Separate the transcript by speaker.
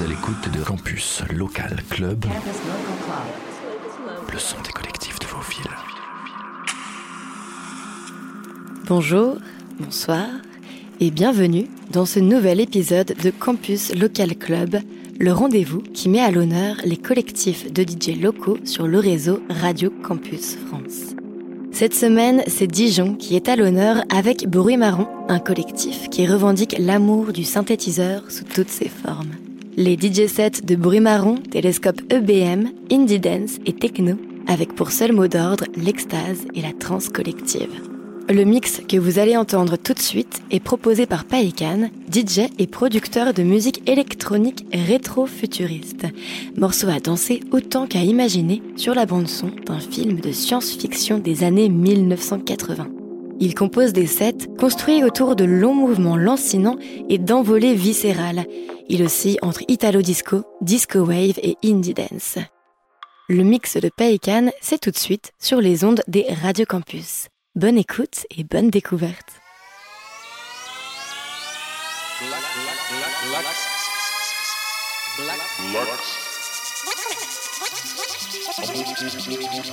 Speaker 1: à l'écoute de Campus Local Club, le son des collectifs de vos villes.
Speaker 2: Bonjour, bonsoir et bienvenue dans ce nouvel épisode de Campus Local Club, le rendez-vous qui met à l'honneur les collectifs de DJ locaux sur le réseau Radio Campus France. Cette semaine, c'est Dijon qui est à l'honneur avec Bruit Marron, un collectif qui revendique l'amour du synthétiseur sous toutes ses formes. Les DJ sets de Bruit Marron, Télescope EBM, Indie Dance et Techno, avec pour seul mot d'ordre l'extase et la trance collective. Le mix que vous allez entendre tout de suite est proposé par Paekan, DJ et producteur de musique électronique rétro-futuriste. Morceau à danser autant qu'à imaginer sur la bande-son d'un film de science-fiction des années 1980. Il compose des sets construits autour de longs mouvements lancinants et d'envolées viscérales. Il oscille entre italo-disco, disco-wave et indie dance. Le mix de Pelican, c'est tout de suite sur les ondes des Radio Campus. Bonne écoute et bonne découverte.
Speaker 3: Lux.